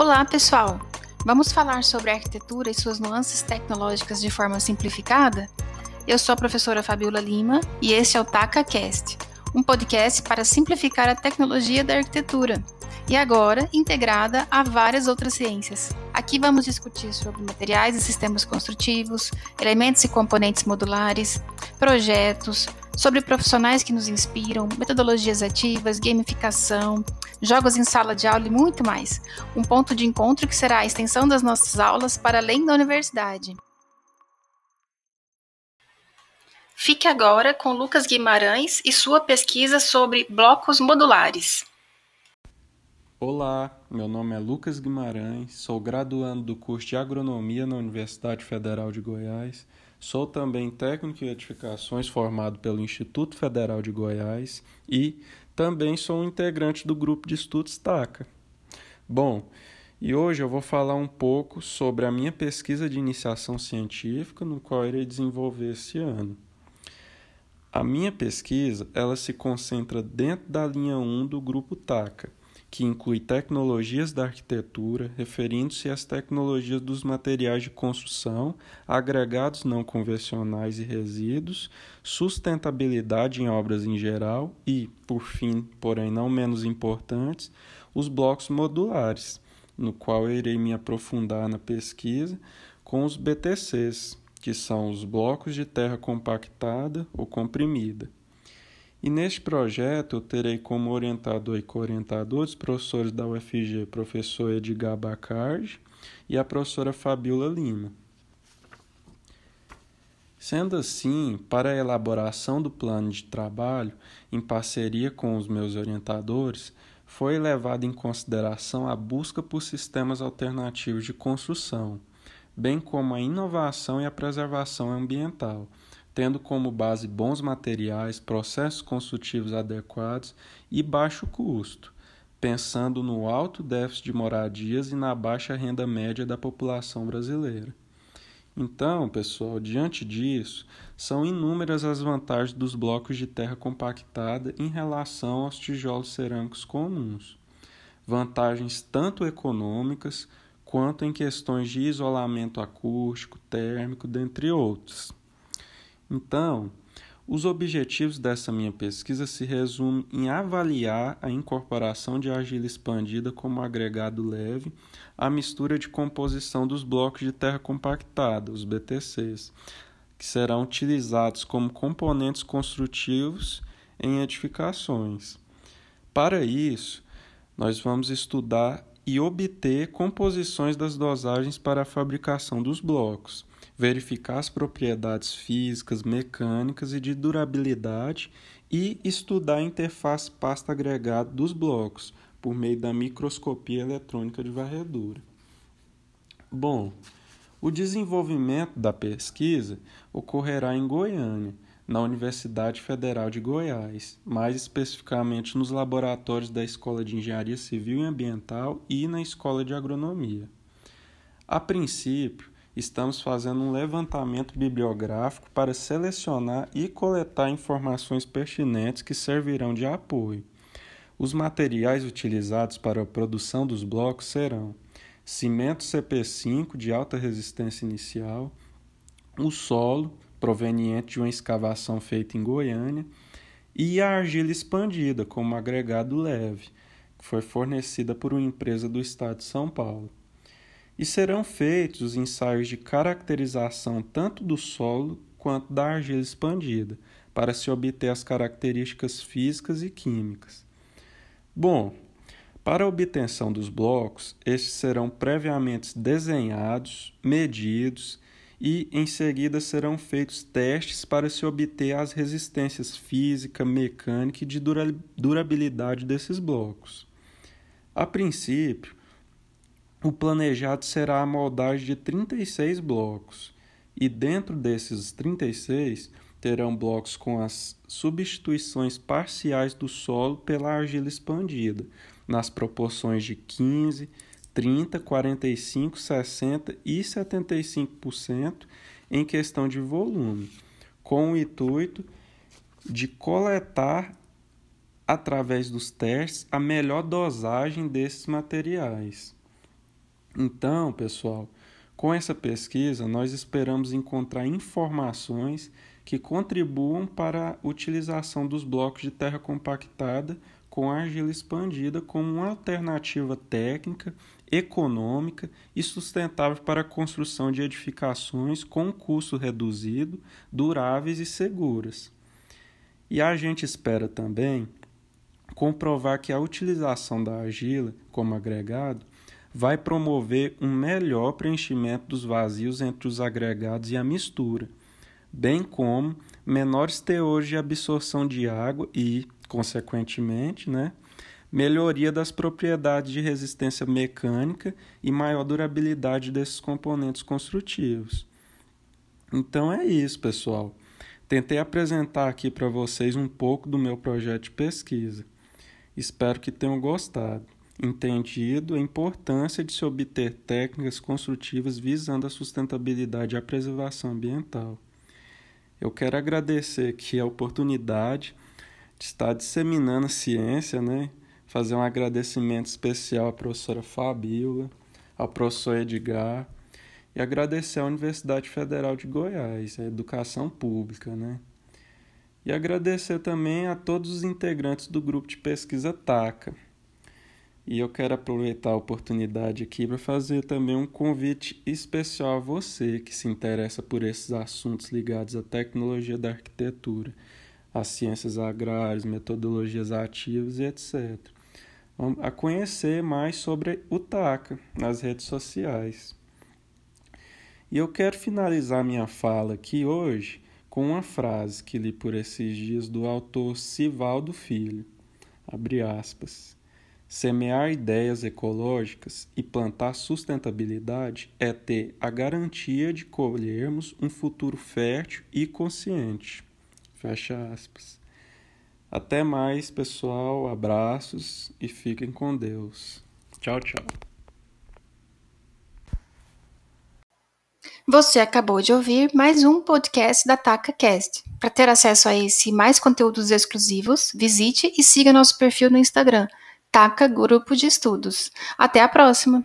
Olá, pessoal! Vamos falar sobre a arquitetura e suas nuances tecnológicas de forma simplificada? Eu sou a professora Fabiola Lima e este é o TacaCast, um podcast para simplificar a tecnologia da arquitetura e agora integrada a várias outras ciências. Aqui vamos discutir sobre materiais e sistemas construtivos, elementos e componentes modulares, projetos, sobre profissionais que nos inspiram, metodologias ativas, gamificação, jogos em sala de aula e muito mais. Um ponto de encontro que será a extensão das nossas aulas para além da universidade. Fique agora com Lucas Guimarães e sua pesquisa sobre blocos modulares. Olá, meu nome é Lucas Guimarães, sou graduando do curso de Agronomia na Universidade Federal de Goiás, sou também técnico em edificações formado pelo Instituto Federal de Goiás e também sou um integrante do grupo de estudos TACA. Bom, e hoje eu vou falar um pouco sobre a minha pesquisa de iniciação científica, no qual irei desenvolver esse ano. A minha pesquisa, ela se concentra dentro da linha 1 do grupo TACA, que inclui tecnologias da arquitetura, referindo-se às tecnologias dos materiais de construção, agregados não convencionais e resíduos, sustentabilidade em obras em geral e, por fim, porém não menos importantes, os blocos modulares, no qual eu irei me aprofundar na pesquisa com os BTCs, que são os blocos de terra compactada ou comprimida. E neste projeto eu terei como orientador e co-orientador os professores da UFG, professor Edgar Bacardi e a professora Fabiola Lima. Sendo assim, para a elaboração do plano de trabalho, em parceria com os meus orientadores, foi levada em consideração a busca por sistemas alternativos de construção, bem como a inovação e a preservação ambiental, tendo como base bons materiais, processos construtivos adequados e baixo custo, pensando no alto déficit de moradias e na baixa renda média da população brasileira. Então, pessoal, diante disso, são inúmeras as vantagens dos blocos de terra compactada em relação aos tijolos cerâmicos comuns. Vantagens tanto econômicas quanto em questões de isolamento acústico, térmico, dentre outros. Então, os objetivos dessa minha pesquisa se resumem em avaliar a incorporação de argila expandida como agregado leve à mistura de composição dos blocos de terra compactada, os BTCs, que serão utilizados como componentes construtivos em edificações. Para isso, nós vamos estudar e obter composições das dosagens para a fabricação dos blocos verificar as propriedades físicas, mecânicas e de durabilidade e estudar a interface pasta agregada dos blocos por meio da microscopia eletrônica de varredura. Bom, o desenvolvimento da pesquisa ocorrerá em Goiânia, na Universidade Federal de Goiás, mais especificamente nos laboratórios da Escola de Engenharia Civil e Ambiental e na Escola de Agronomia. A princípio, estamos fazendo um levantamento bibliográfico para selecionar e coletar informações pertinentes que servirão de apoio. Os materiais utilizados para a produção dos blocos serão cimento CP5 de alta resistência inicial, o solo, proveniente de uma escavação feita em Goiânia, e a argila expandida como agregado leve, que foi fornecida por uma empresa do estado de São Paulo e serão feitos os ensaios de caracterização tanto do solo quanto da argila expandida, para se obter as características físicas e químicas. Bom, para a obtenção dos blocos, estes serão previamente desenhados, medidos e, em seguida, serão feitos testes para se obter as resistências física, mecânica e de durabilidade desses blocos. A princípio, o planejado será a moldagem de 36 blocos, e dentro desses 36 terão blocos com as substituições parciais do solo pela argila expandida, nas proporções de 15, 30, 45, 60 e 75% em questão de volume, com o intuito de coletar através dos testes a melhor dosagem desses materiais. Então, pessoal, com essa pesquisa, nós esperamos encontrar informações que contribuam para a utilização dos blocos de terra compactada com argila expandida como uma alternativa técnica, econômica e sustentável para a construção de edificações com custo reduzido, duráveis e seguras. E a gente espera também comprovar que a utilização da argila como agregado vai promover um melhor preenchimento dos vazios entre os agregados e a mistura, bem como menores teores de absorção de água e, consequentemente, né, melhoria das propriedades de resistência mecânica e maior durabilidade desses componentes construtivos. Então é isso, pessoal. Tentei apresentar aqui para vocês um pouco do meu projeto de pesquisa. Espero que tenham gostado entendido a importância de se obter técnicas construtivas visando a sustentabilidade e a preservação ambiental. Eu quero agradecer aqui a oportunidade de estar disseminando a ciência, né? fazer um agradecimento especial à professora Fabíola, ao professor Edgar e agradecer à Universidade Federal de Goiás, a educação pública, né? E agradecer também a todos os integrantes do grupo de pesquisa TACA. E eu quero aproveitar a oportunidade aqui para fazer também um convite especial a você que se interessa por esses assuntos ligados à tecnologia da arquitetura, às ciências agrárias, metodologias ativas e etc. A conhecer mais sobre o TACA nas redes sociais. E eu quero finalizar minha fala aqui hoje com uma frase que li por esses dias do autor Sivaldo Filho. Abre aspas. Semear ideias ecológicas e plantar sustentabilidade é ter a garantia de colhermos um futuro fértil e consciente. Fecha aspas. Até mais, pessoal. Abraços e fiquem com Deus. Tchau, tchau. Você acabou de ouvir mais um podcast da TacaCast. Para ter acesso a esse e mais conteúdos exclusivos, visite e siga nosso perfil no Instagram Taca Grupo de Estudos. Até a próxima!